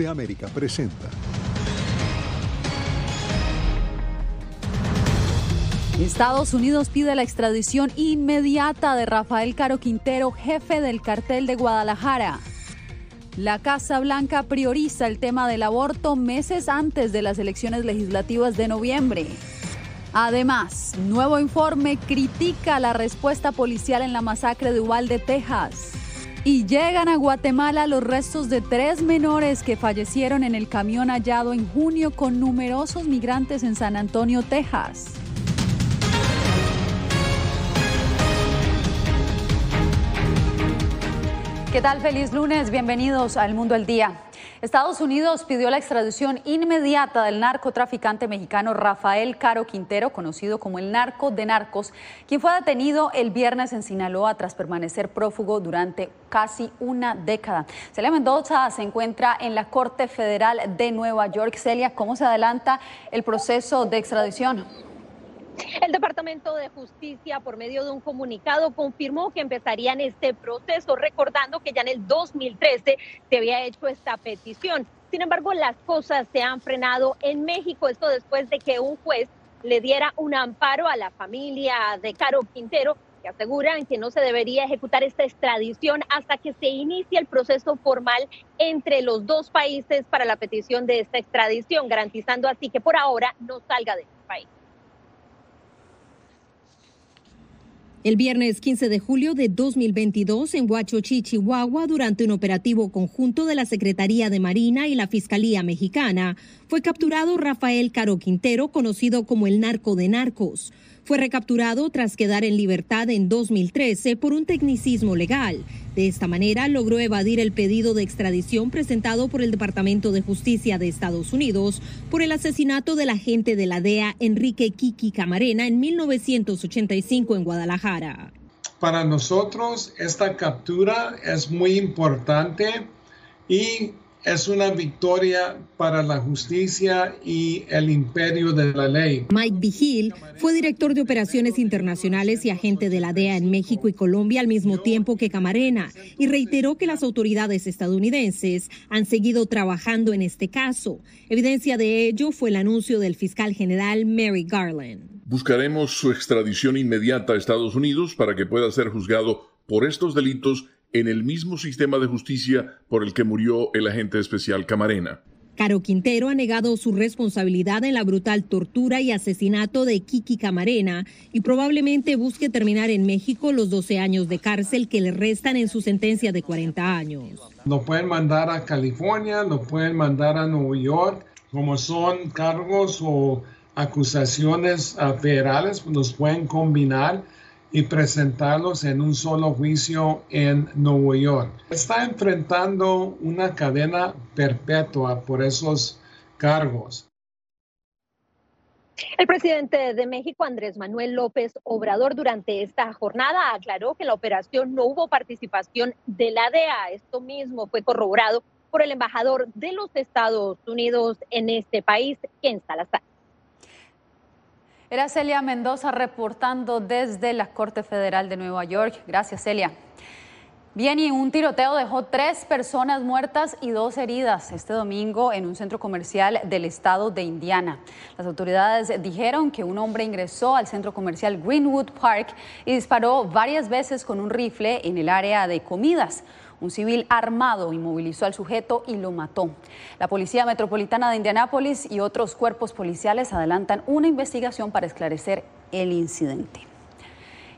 de América presenta. Estados Unidos pide la extradición inmediata de Rafael Caro Quintero, jefe del cartel de Guadalajara. La Casa Blanca prioriza el tema del aborto meses antes de las elecciones legislativas de noviembre. Además, nuevo informe critica la respuesta policial en la masacre de Uvalde, Texas. Y llegan a Guatemala los restos de tres menores que fallecieron en el camión hallado en junio con numerosos migrantes en San Antonio, Texas. ¿Qué tal? Feliz lunes, bienvenidos al Mundo al Día. Estados Unidos pidió la extradición inmediata del narcotraficante mexicano Rafael Caro Quintero, conocido como el narco de narcos, quien fue detenido el viernes en Sinaloa tras permanecer prófugo durante casi una década. Celia Mendoza se encuentra en la Corte Federal de Nueva York. Celia, ¿cómo se adelanta el proceso de extradición? El Departamento de Justicia, por medio de un comunicado, confirmó que empezarían este proceso, recordando que ya en el 2013 se había hecho esta petición. Sin embargo, las cosas se han frenado en México, esto después de que un juez le diera un amparo a la familia de Caro Quintero, que aseguran que no se debería ejecutar esta extradición hasta que se inicie el proceso formal entre los dos países para la petición de esta extradición, garantizando así que por ahora no salga de este país. El viernes 15 de julio de 2022 en Huachochi, Chihuahua, durante un operativo conjunto de la Secretaría de Marina y la Fiscalía Mexicana, fue capturado Rafael Caro Quintero, conocido como el narco de narcos. Fue recapturado tras quedar en libertad en 2013 por un tecnicismo legal. De esta manera logró evadir el pedido de extradición presentado por el Departamento de Justicia de Estados Unidos por el asesinato del agente de la DEA Enrique Kiki Camarena en 1985 en Guadalajara. Para nosotros esta captura es muy importante y es una victoria para la justicia y el imperio de la ley. Mike Vigil fue director de operaciones internacionales y agente de la DEA en México y Colombia al mismo tiempo que Camarena y reiteró que las autoridades estadounidenses han seguido trabajando en este caso. Evidencia de ello fue el anuncio del fiscal general Mary Garland. Buscaremos su extradición inmediata a Estados Unidos para que pueda ser juzgado por estos delitos en el mismo sistema de justicia por el que murió el agente especial Camarena. Caro Quintero ha negado su responsabilidad en la brutal tortura y asesinato de Kiki Camarena y probablemente busque terminar en México los 12 años de cárcel que le restan en su sentencia de 40 años. Lo pueden mandar a California, lo pueden mandar a Nueva York, como son cargos o acusaciones federales, los pueden combinar y presentarlos en un solo juicio en Nueva York. Está enfrentando una cadena perpetua por esos cargos. El presidente de México, Andrés Manuel López Obrador, durante esta jornada aclaró que la operación no hubo participación de la DEA. Esto mismo fue corroborado por el embajador de los Estados Unidos en este país, Ken Salazar. Era Celia Mendoza reportando desde la Corte Federal de Nueva York. Gracias, Celia. Bien, y un tiroteo dejó tres personas muertas y dos heridas este domingo en un centro comercial del estado de Indiana. Las autoridades dijeron que un hombre ingresó al centro comercial Greenwood Park y disparó varias veces con un rifle en el área de comidas. Un civil armado inmovilizó al sujeto y lo mató. La Policía Metropolitana de Indianápolis y otros cuerpos policiales adelantan una investigación para esclarecer el incidente.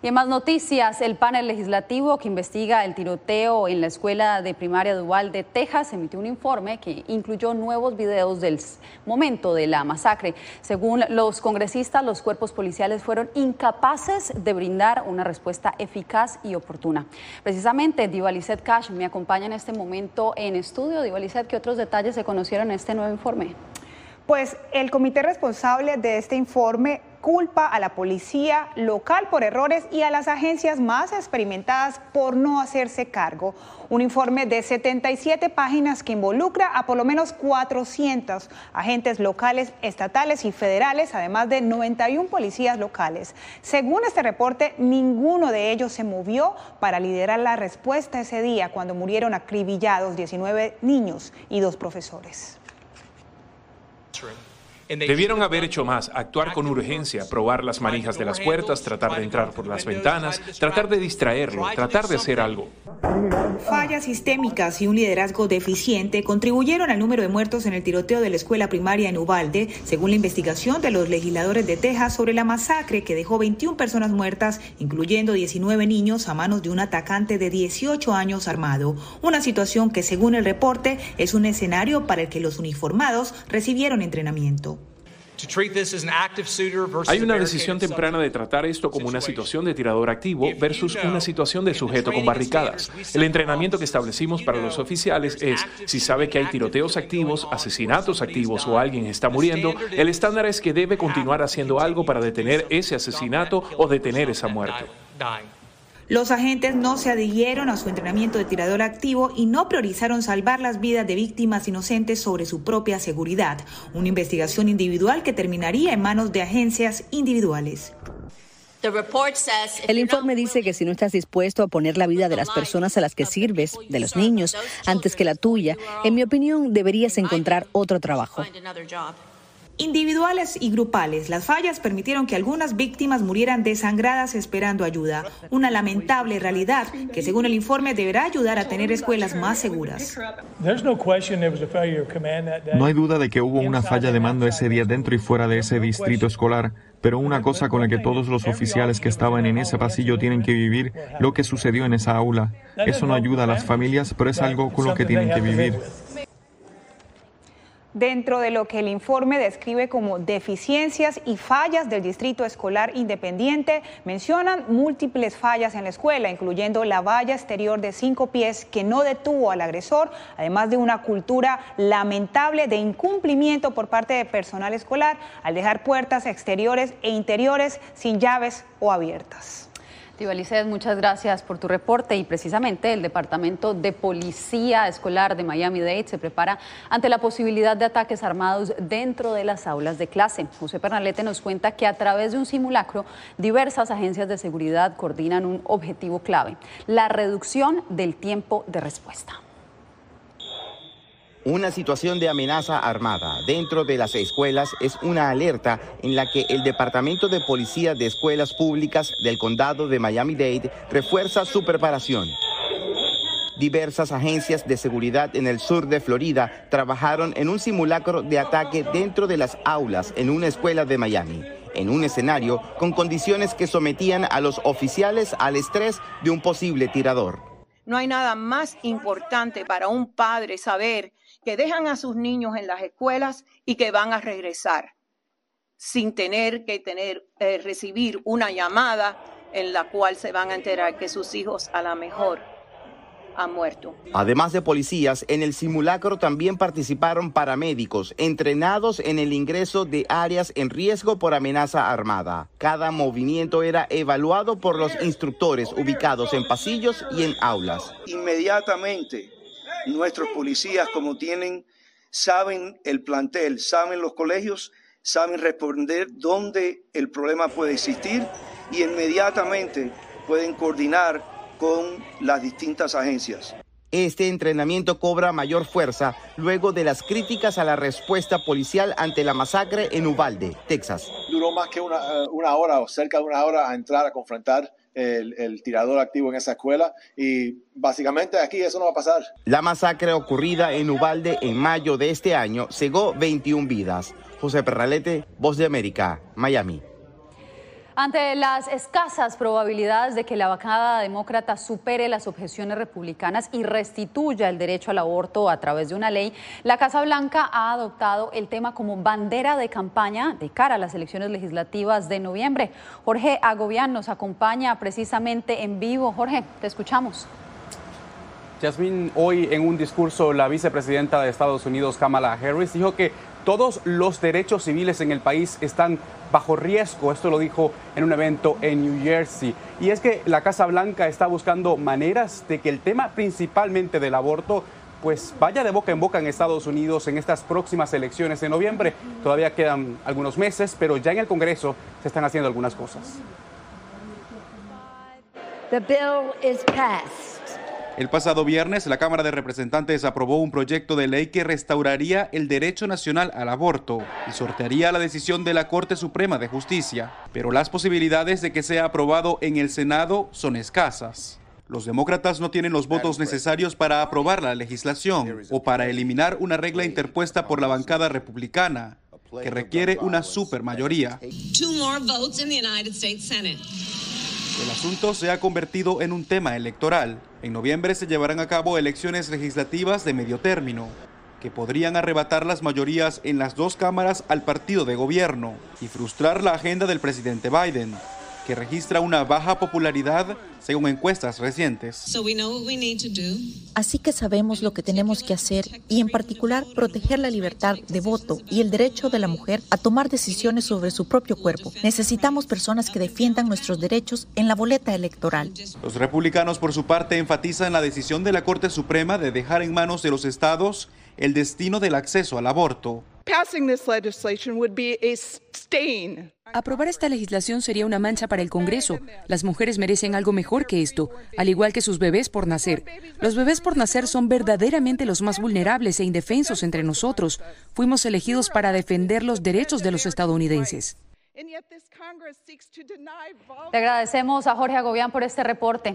Y en más noticias, el panel legislativo que investiga el tiroteo en la escuela de primaria Duval de Texas emitió un informe que incluyó nuevos videos del momento de la masacre. Según los congresistas, los cuerpos policiales fueron incapaces de brindar una respuesta eficaz y oportuna. Precisamente, Divalicet Cash me acompaña en este momento en estudio. Divalicet, ¿qué otros detalles se conocieron en este nuevo informe? Pues el comité responsable de este informe culpa a la policía local por errores y a las agencias más experimentadas por no hacerse cargo. Un informe de 77 páginas que involucra a por lo menos 400 agentes locales, estatales y federales, además de 91 policías locales. Según este reporte, ninguno de ellos se movió para liderar la respuesta ese día cuando murieron acribillados 19 niños y dos profesores. room. Debieron haber hecho más, actuar con urgencia, probar las manijas de las puertas, tratar de entrar por las ventanas, tratar de distraerlo, tratar de hacer algo. Fallas sistémicas y un liderazgo deficiente contribuyeron al número de muertos en el tiroteo de la escuela primaria en Ubalde, según la investigación de los legisladores de Texas sobre la masacre que dejó 21 personas muertas, incluyendo 19 niños a manos de un atacante de 18 años armado. Una situación que, según el reporte, es un escenario para el que los uniformados recibieron entrenamiento. Hay una decisión temprana de tratar esto como una situación de tirador activo versus una situación de sujeto con barricadas. El entrenamiento que establecimos para los oficiales es, si sabe que hay tiroteos activos, asesinatos activos o alguien está muriendo, el estándar es que debe continuar haciendo algo para detener ese asesinato o detener esa muerte. Los agentes no se adhirieron a su entrenamiento de tirador activo y no priorizaron salvar las vidas de víctimas inocentes sobre su propia seguridad, una investigación individual que terminaría en manos de agencias individuales. El informe dice que si no estás dispuesto a poner la vida de las personas a las que sirves, de los niños, antes que la tuya, en mi opinión deberías encontrar otro trabajo individuales y grupales. Las fallas permitieron que algunas víctimas murieran desangradas esperando ayuda. Una lamentable realidad que, según el informe, deberá ayudar a tener escuelas más seguras. No hay duda de que hubo una falla de mando ese día dentro y fuera de ese distrito escolar, pero una cosa con la que todos los oficiales que estaban en ese pasillo tienen que vivir lo que sucedió en esa aula. Eso no ayuda a las familias, pero es algo con lo que tienen que vivir. Dentro de lo que el informe describe como deficiencias y fallas del Distrito Escolar Independiente, mencionan múltiples fallas en la escuela, incluyendo la valla exterior de cinco pies que no detuvo al agresor, además de una cultura lamentable de incumplimiento por parte de personal escolar al dejar puertas exteriores e interiores sin llaves o abiertas. Muchas gracias por tu reporte y precisamente el Departamento de Policía Escolar de Miami-Dade se prepara ante la posibilidad de ataques armados dentro de las aulas de clase. José Pernalete nos cuenta que a través de un simulacro diversas agencias de seguridad coordinan un objetivo clave, la reducción del tiempo de respuesta. Una situación de amenaza armada dentro de las escuelas es una alerta en la que el Departamento de Policía de Escuelas Públicas del Condado de Miami-Dade refuerza su preparación. Diversas agencias de seguridad en el sur de Florida trabajaron en un simulacro de ataque dentro de las aulas en una escuela de Miami, en un escenario con condiciones que sometían a los oficiales al estrés de un posible tirador. No hay nada más importante para un padre saber que dejan a sus niños en las escuelas y que van a regresar sin tener que tener, eh, recibir una llamada en la cual se van a enterar que sus hijos a lo mejor han muerto. Además de policías, en el simulacro también participaron paramédicos entrenados en el ingreso de áreas en riesgo por amenaza armada. Cada movimiento era evaluado por los instructores ubicados en pasillos y en aulas. Inmediatamente nuestros policías como tienen, saben el plantel, saben los colegios, saben responder dónde el problema puede existir y inmediatamente pueden coordinar con las distintas agencias. Este entrenamiento cobra mayor fuerza luego de las críticas a la respuesta policial ante la masacre en Uvalde, Texas. Duró más que una, eh, una hora o cerca de una hora a entrar a confrontar el, tirador activo en esa escuela y básicamente aquí eso no va a pasar. La masacre ocurrida en Ubalde en mayo de este año cegó 21 vidas. José Perralete, Voz de América, Miami. Ante las escasas probabilidades de que la bancada demócrata supere las objeciones republicanas y restituya el derecho al aborto a través de una ley, la Casa Blanca ha adoptado el tema como bandera de campaña de cara a las elecciones legislativas de noviembre. Jorge Agobián nos acompaña precisamente en vivo. Jorge, te escuchamos. Jasmine, hoy en un discurso la vicepresidenta de Estados Unidos, Kamala Harris, dijo que todos los derechos civiles en el país están bajo riesgo. Esto lo dijo en un evento en New Jersey. Y es que la Casa Blanca está buscando maneras de que el tema principalmente del aborto pues vaya de boca en boca en Estados Unidos en estas próximas elecciones de noviembre. Todavía quedan algunos meses, pero ya en el Congreso se están haciendo algunas cosas. The bill is passed. El pasado viernes, la Cámara de Representantes aprobó un proyecto de ley que restauraría el derecho nacional al aborto y sortearía la decisión de la Corte Suprema de Justicia, pero las posibilidades de que sea aprobado en el Senado son escasas. Los demócratas no tienen los votos necesarios para aprobar la legislación o para eliminar una regla interpuesta por la bancada republicana, que requiere una supermayoría. El asunto se ha convertido en un tema electoral. En noviembre se llevarán a cabo elecciones legislativas de medio término, que podrían arrebatar las mayorías en las dos cámaras al partido de gobierno y frustrar la agenda del presidente Biden, que registra una baja popularidad según encuestas recientes. Así que sabemos lo que tenemos que hacer y en particular proteger la libertad de voto y el derecho de la mujer a tomar decisiones sobre su propio cuerpo. Necesitamos personas que defiendan nuestros derechos en la boleta electoral. Los republicanos por su parte enfatizan la decisión de la Corte Suprema de dejar en manos de los estados el destino del acceso al aborto. Aprobar esta legislación sería una mancha para el Congreso. Las mujeres merecen algo mejor que esto, al igual que sus bebés por nacer. Los bebés por nacer son verdaderamente los más vulnerables e indefensos entre nosotros. Fuimos elegidos para defender los derechos de los estadounidenses. Le agradecemos a Jorge Agobián por este reporte.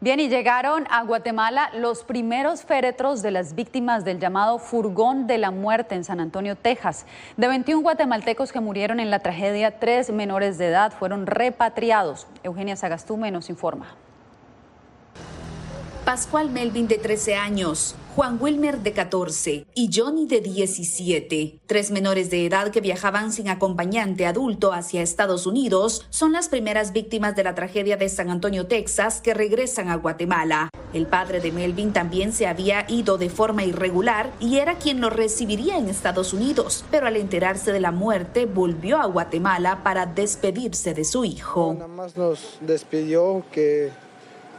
Bien, y llegaron a Guatemala los primeros féretros de las víctimas del llamado Furgón de la Muerte en San Antonio, Texas. De 21 guatemaltecos que murieron en la tragedia, tres menores de edad fueron repatriados. Eugenia Sagastume nos informa. Pascual Melvin de 13 años, Juan Wilmer de 14 y Johnny de 17. Tres menores de edad que viajaban sin acompañante adulto hacia Estados Unidos son las primeras víctimas de la tragedia de San Antonio, Texas, que regresan a Guatemala. El padre de Melvin también se había ido de forma irregular y era quien lo recibiría en Estados Unidos, pero al enterarse de la muerte volvió a Guatemala para despedirse de su hijo. Nada más nos despidió que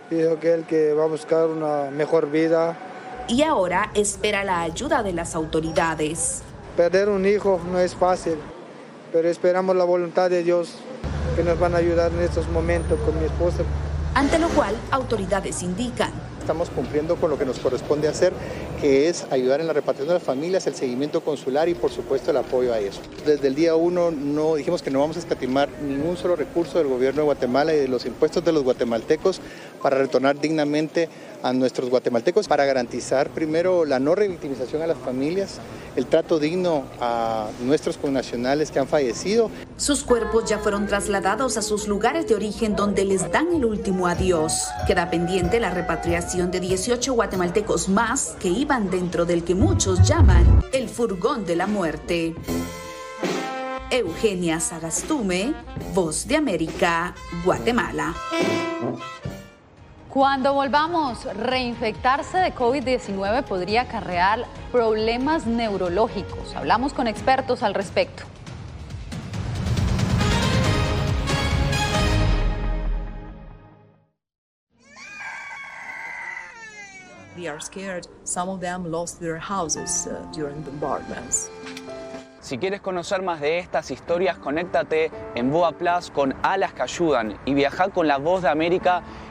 dijo que él que va a buscar una mejor vida y ahora espera la ayuda de las autoridades. Perder un hijo no es fácil, pero esperamos la voluntad de Dios que nos van a ayudar en estos momentos con mi esposa. Ante lo cual, autoridades indican. Estamos cumpliendo con lo que nos corresponde hacer, que es ayudar en la repatriación de las familias, el seguimiento consular y por supuesto el apoyo a eso. Desde el día uno no dijimos que no vamos a escatimar ningún solo recurso del gobierno de Guatemala y de los impuestos de los guatemaltecos para retornar dignamente a nuestros guatemaltecos para garantizar primero la no revictimización a las familias, el trato digno a nuestros connacionales que han fallecido. Sus cuerpos ya fueron trasladados a sus lugares de origen donde les dan el último adiós. Queda pendiente la repatriación de 18 guatemaltecos más que iban dentro del que muchos llaman el furgón de la muerte. Eugenia Sagastume, Voz de América, Guatemala. Cuando volvamos, reinfectarse de COVID-19 podría acarrear problemas neurológicos. Hablamos con expertos al respecto. They are scared. Some of them lost their houses uh, during bombardments. Si quieres conocer más de estas historias, conéctate en Boa Plus con Alas que Ayudan y viaja con la voz de América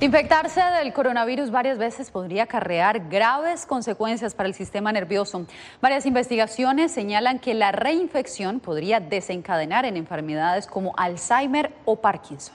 Infectarse del coronavirus varias veces podría acarrear graves consecuencias para el sistema nervioso. Varias investigaciones señalan que la reinfección podría desencadenar en enfermedades como Alzheimer o Parkinson.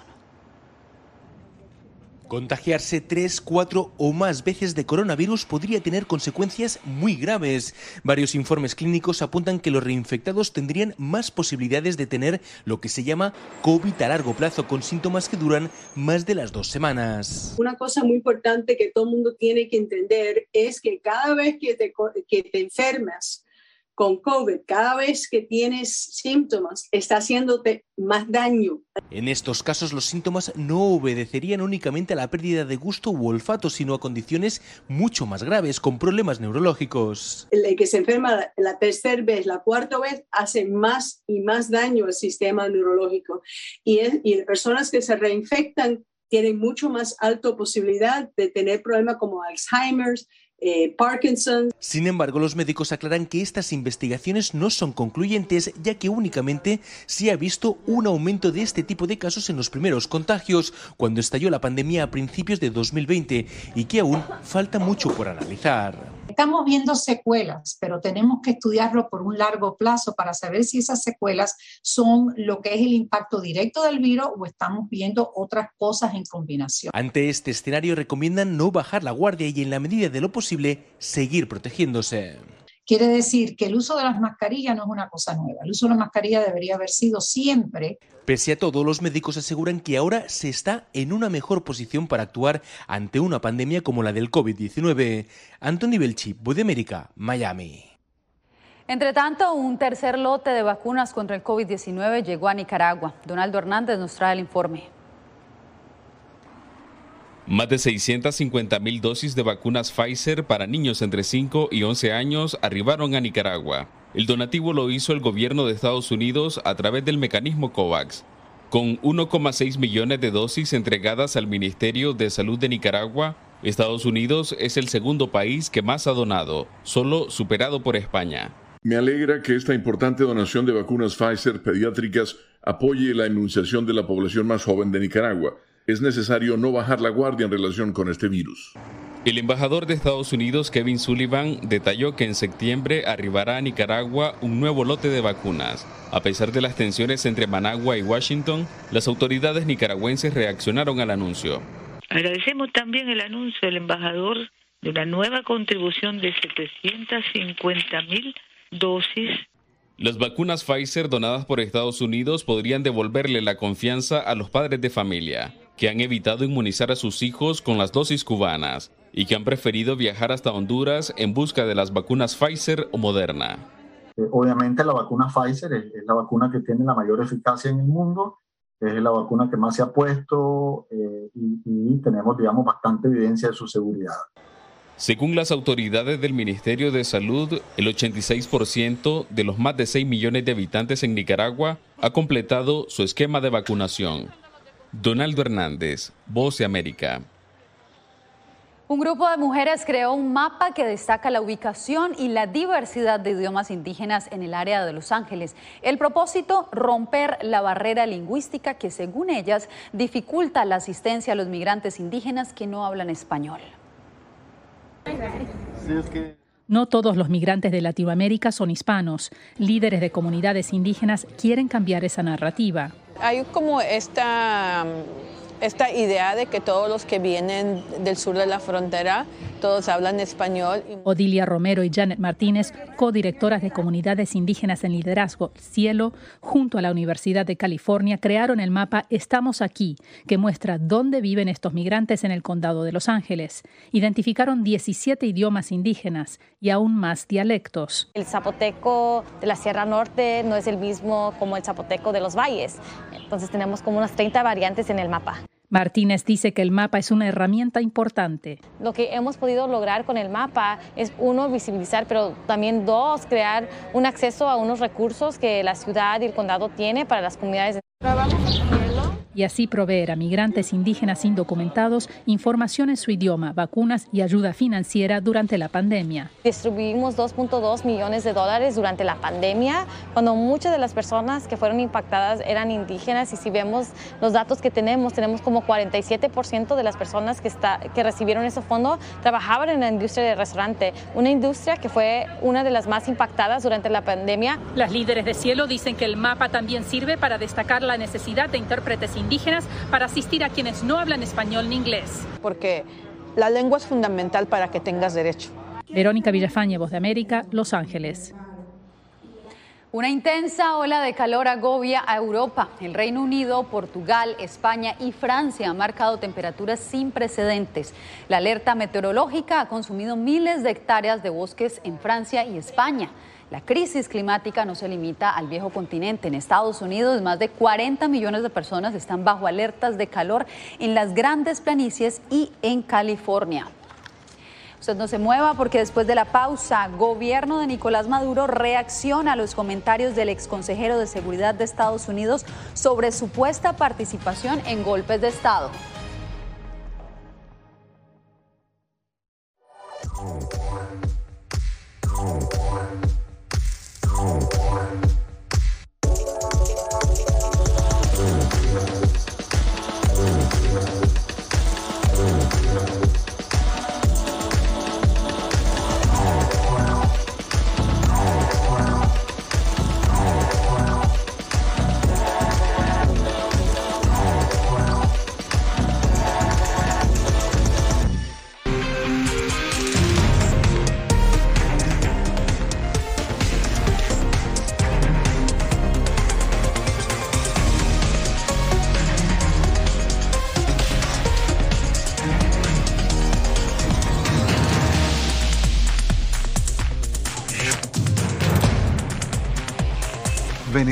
Contagiarse tres, cuatro o más veces de coronavirus podría tener consecuencias muy graves. Varios informes clínicos apuntan que los reinfectados tendrían más posibilidades de tener lo que se llama COVID a largo plazo, con síntomas que duran más de las dos semanas. Una cosa muy importante que todo el mundo tiene que entender es que cada vez que te, que te enfermas, con COVID, cada vez que tienes síntomas, está haciéndote más daño. En estos casos los síntomas no obedecerían únicamente a la pérdida de gusto u olfato, sino a condiciones mucho más graves, con problemas neurológicos. El que se enferma la tercera vez, la cuarta vez, hace más y más daño al sistema neurológico. Y, es, y personas que se reinfectan tienen mucho más alta posibilidad de tener problemas como Alzheimer's, eh. Sin embargo, los médicos aclaran que estas investigaciones no son concluyentes, ya que únicamente se ha visto un aumento de este tipo de casos en los primeros contagios, cuando estalló la pandemia a principios de 2020, y que aún falta mucho por analizar. Estamos viendo secuelas, pero tenemos que estudiarlo por un largo plazo para saber si esas secuelas son lo que es el impacto directo del virus o estamos viendo otras cosas en combinación. Ante este escenario recomiendan no bajar la guardia y en la medida de lo posible seguir protegiéndose. Quiere decir que el uso de las mascarillas no es una cosa nueva. El uso de la mascarilla debería haber sido siempre. Pese a todo, los médicos aseguran que ahora se está en una mejor posición para actuar ante una pandemia como la del COVID-19. Anthony Belchi, Voz de América, Miami. Entre tanto, un tercer lote de vacunas contra el COVID-19 llegó a Nicaragua. Donaldo Hernández nos trae el informe. Más de 650 mil dosis de vacunas Pfizer para niños entre 5 y 11 años arribaron a Nicaragua. El donativo lo hizo el gobierno de Estados Unidos a través del mecanismo COVAX. Con 1,6 millones de dosis entregadas al Ministerio de Salud de Nicaragua, Estados Unidos es el segundo país que más ha donado, solo superado por España. Me alegra que esta importante donación de vacunas Pfizer pediátricas apoye la inmunización de la población más joven de Nicaragua es necesario no bajar la guardia en relación con este virus. El embajador de Estados Unidos, Kevin Sullivan, detalló que en septiembre arribará a Nicaragua un nuevo lote de vacunas. A pesar de las tensiones entre Managua y Washington, las autoridades nicaragüenses reaccionaron al anuncio. Agradecemos también el anuncio del embajador de una nueva contribución de 750 mil dosis las vacunas Pfizer donadas por Estados Unidos podrían devolverle la confianza a los padres de familia, que han evitado inmunizar a sus hijos con las dosis cubanas y que han preferido viajar hasta Honduras en busca de las vacunas Pfizer o Moderna. Obviamente la vacuna Pfizer es, la vacuna que tiene la mayor eficacia en el mundo, es la vacuna que más se ha puesto eh, y, y tenemos, digamos, bastante evidencia de su seguridad. Según las autoridades del Ministerio de Salud, el 86% de los más de 6 millones de habitantes en Nicaragua ha completado su esquema de vacunación. Donaldo Hernández, Voz de América. Un grupo de mujeres creó un mapa que destaca la ubicación y la diversidad de idiomas indígenas en el área de Los Ángeles. El propósito, romper la barrera lingüística que, según ellas, dificulta la asistencia a los migrantes indígenas que no hablan español. No todos los migrantes de Latinoamérica son hispanos. Líderes de comunidades indígenas quieren cambiar esa narrativa. Hay como esta esta idea de que todos los que vienen del sur de la frontera, todos hablan español. Odilia Romero y Janet Martínez, codirectoras de comunidades indígenas en liderazgo Cielo, junto a la Universidad de California, crearon el mapa Estamos aquí, que muestra dónde viven estos migrantes en el condado de Los Ángeles. Identificaron 17 idiomas indígenas y aún más dialectos. El zapoteco de la Sierra Norte no es el mismo como el zapoteco de los valles. Entonces tenemos como unas 30 variantes en el mapa. Martínez dice que el mapa es una herramienta importante. Lo que hemos podido lograr con el mapa es, uno, visibilizar, pero también, dos, crear un acceso a unos recursos que la ciudad y el condado tiene para las comunidades y así proveer a migrantes indígenas indocumentados información en su idioma, vacunas y ayuda financiera durante la pandemia. Distribuimos 2.2 millones de dólares durante la pandemia, cuando muchas de las personas que fueron impactadas eran indígenas y si vemos los datos que tenemos, tenemos como 47% de las personas que, está, que recibieron ese fondo trabajaban en la industria del restaurante, una industria que fue una de las más impactadas durante la pandemia. Las líderes de cielo dicen que el mapa también sirve para destacar la necesidad de intérpretes indígenas indígenas para asistir a quienes no hablan español ni inglés. Porque la lengua es fundamental para que tengas derecho. Verónica Villafañe, Voz de América, Los Ángeles. Una intensa ola de calor agobia a Europa. El Reino Unido, Portugal, España y Francia han marcado temperaturas sin precedentes. La alerta meteorológica ha consumido miles de hectáreas de bosques en Francia y España. La crisis climática no se limita al viejo continente. En Estados Unidos, más de 40 millones de personas están bajo alertas de calor en las grandes planicies y en California. Usted no se mueva porque después de la pausa, gobierno de Nicolás Maduro reacciona a los comentarios del exconsejero de Seguridad de Estados Unidos sobre supuesta participación en golpes de Estado.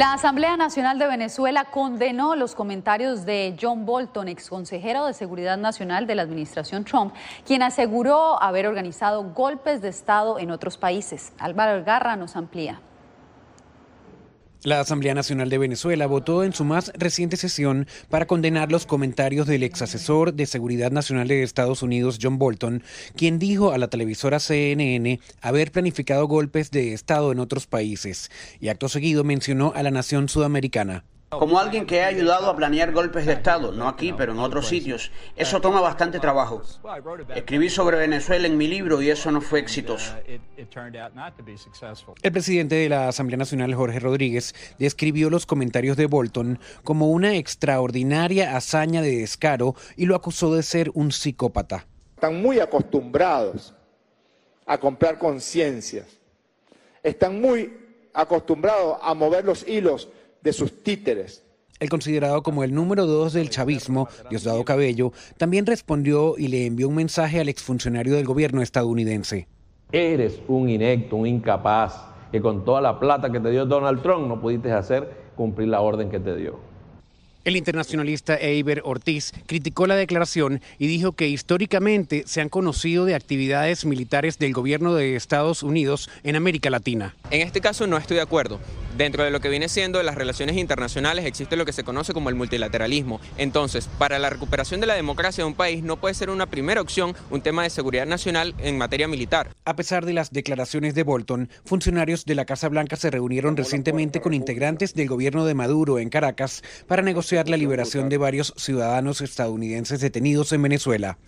La Asamblea Nacional de Venezuela condenó los comentarios de John Bolton, exconsejero de Seguridad Nacional de la administración Trump, quien aseguró haber organizado golpes de Estado en otros países. Álvaro Garra nos amplía. La Asamblea Nacional de Venezuela votó en su más reciente sesión para condenar los comentarios del ex asesor de Seguridad Nacional de Estados Unidos, John Bolton, quien dijo a la televisora CNN haber planificado golpes de Estado en otros países y acto seguido mencionó a la nación sudamericana. Como alguien que ha ayudado a planear golpes de Estado, no aquí, pero en otros sitios, eso toma bastante trabajo. Escribí sobre Venezuela en mi libro y eso no fue exitoso. El presidente de la Asamblea Nacional, Jorge Rodríguez, describió los comentarios de Bolton como una extraordinaria hazaña de descaro y lo acusó de ser un psicópata. Están muy acostumbrados a comprar conciencias. Están muy acostumbrados a mover los hilos de sus títeres. El considerado como el número dos del chavismo, Diosdado Cabello, también respondió y le envió un mensaje al exfuncionario del gobierno estadounidense. Eres un inecto, un incapaz, que con toda la plata que te dio Donald Trump no pudiste hacer cumplir la orden que te dio. El internacionalista Eiber Ortiz criticó la declaración y dijo que históricamente se han conocido de actividades militares del gobierno de Estados Unidos en América Latina. En este caso no estoy de acuerdo. Dentro de lo que viene siendo las relaciones internacionales existe lo que se conoce como el multilateralismo. Entonces, para la recuperación de la democracia de un país no puede ser una primera opción un tema de seguridad nacional en materia militar. A pesar de las declaraciones de Bolton, funcionarios de la Casa Blanca se reunieron recientemente con integrantes del gobierno de Maduro en Caracas para negociar la liberación de varios ciudadanos estadounidenses detenidos en Venezuela.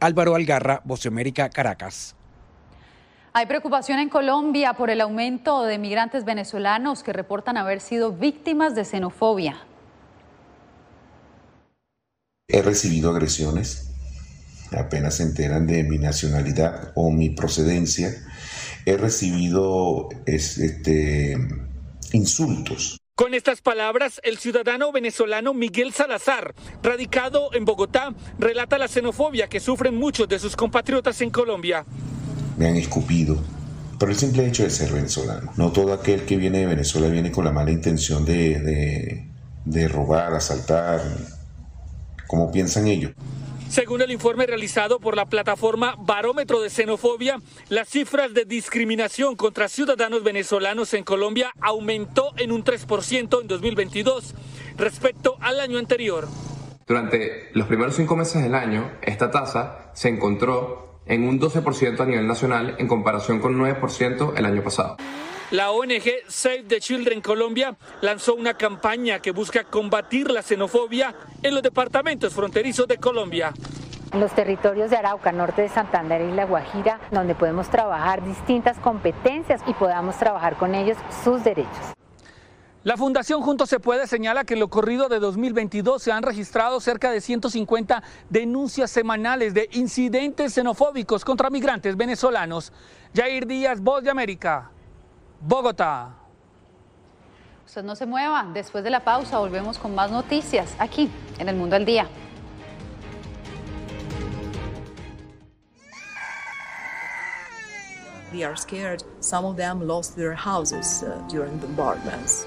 Álvaro Algarra, Voz América, Caracas. Hay preocupación en Colombia por el aumento de migrantes venezolanos que reportan haber sido víctimas de xenofobia. He recibido agresiones, apenas se enteran de mi nacionalidad o mi procedencia. He recibido este, insultos. Con estas palabras, el ciudadano venezolano Miguel Salazar, radicado en Bogotá, relata la xenofobia que sufren muchos de sus compatriotas en Colombia me han escupido, por el simple hecho de ser venezolano. No todo aquel que viene de Venezuela viene con la mala intención de, de, robar, asaltar, como piensan ellos. Según el informe realizado por la plataforma Barómetro de Xenofobia, las cifras de discriminación contra ciudadanos venezolanos en Colombia aumentó en un 3% en 2022 respecto al año anterior. Durante los primeros cinco meses del año, esta tasa se encontró en un 12% a nivel nacional en comparación con 9% el año pasado. La ONG Save the Children Colombia lanzó una campaña que busca combatir la xenofobia en los departamentos fronterizos de Colombia. En los territorios de Arauca, norte de Santander y La Guajira, donde podemos trabajar distintas competencias y podamos trabajar con ellos sus derechos. La Fundación Juntos se puede señala que en lo corrido de 2022 se han registrado cerca de 150 denuncias semanales de incidentes xenofóbicos contra migrantes venezolanos. Jair Díaz, Voz de América, Bogotá. Usted no se mueva, después de la pausa volvemos con más noticias aquí en El Mundo al Día. They are scared. Some of them lost their houses uh, during bombardments.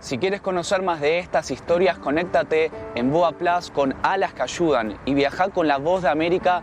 Si quieres conocer más de estas historias, conéctate en Boa Plus con Alas que Ayudan y viaja con la voz de América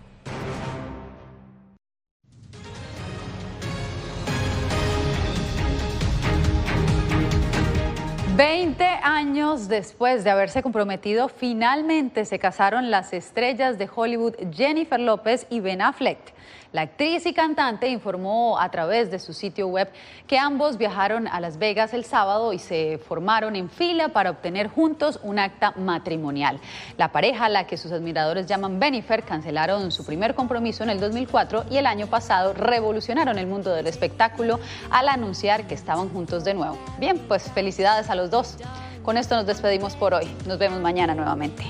Años después de haberse comprometido, finalmente se casaron las estrellas de Hollywood Jennifer López y Ben Affleck. La actriz y cantante informó a través de su sitio web que ambos viajaron a Las Vegas el sábado y se formaron en fila para obtener juntos un acta matrimonial. La pareja, la que sus admiradores llaman Benifer, cancelaron su primer compromiso en el 2004 y el año pasado revolucionaron el mundo del espectáculo al anunciar que estaban juntos de nuevo. Bien, pues felicidades a los dos. Con esto nos despedimos por hoy. Nos vemos mañana nuevamente.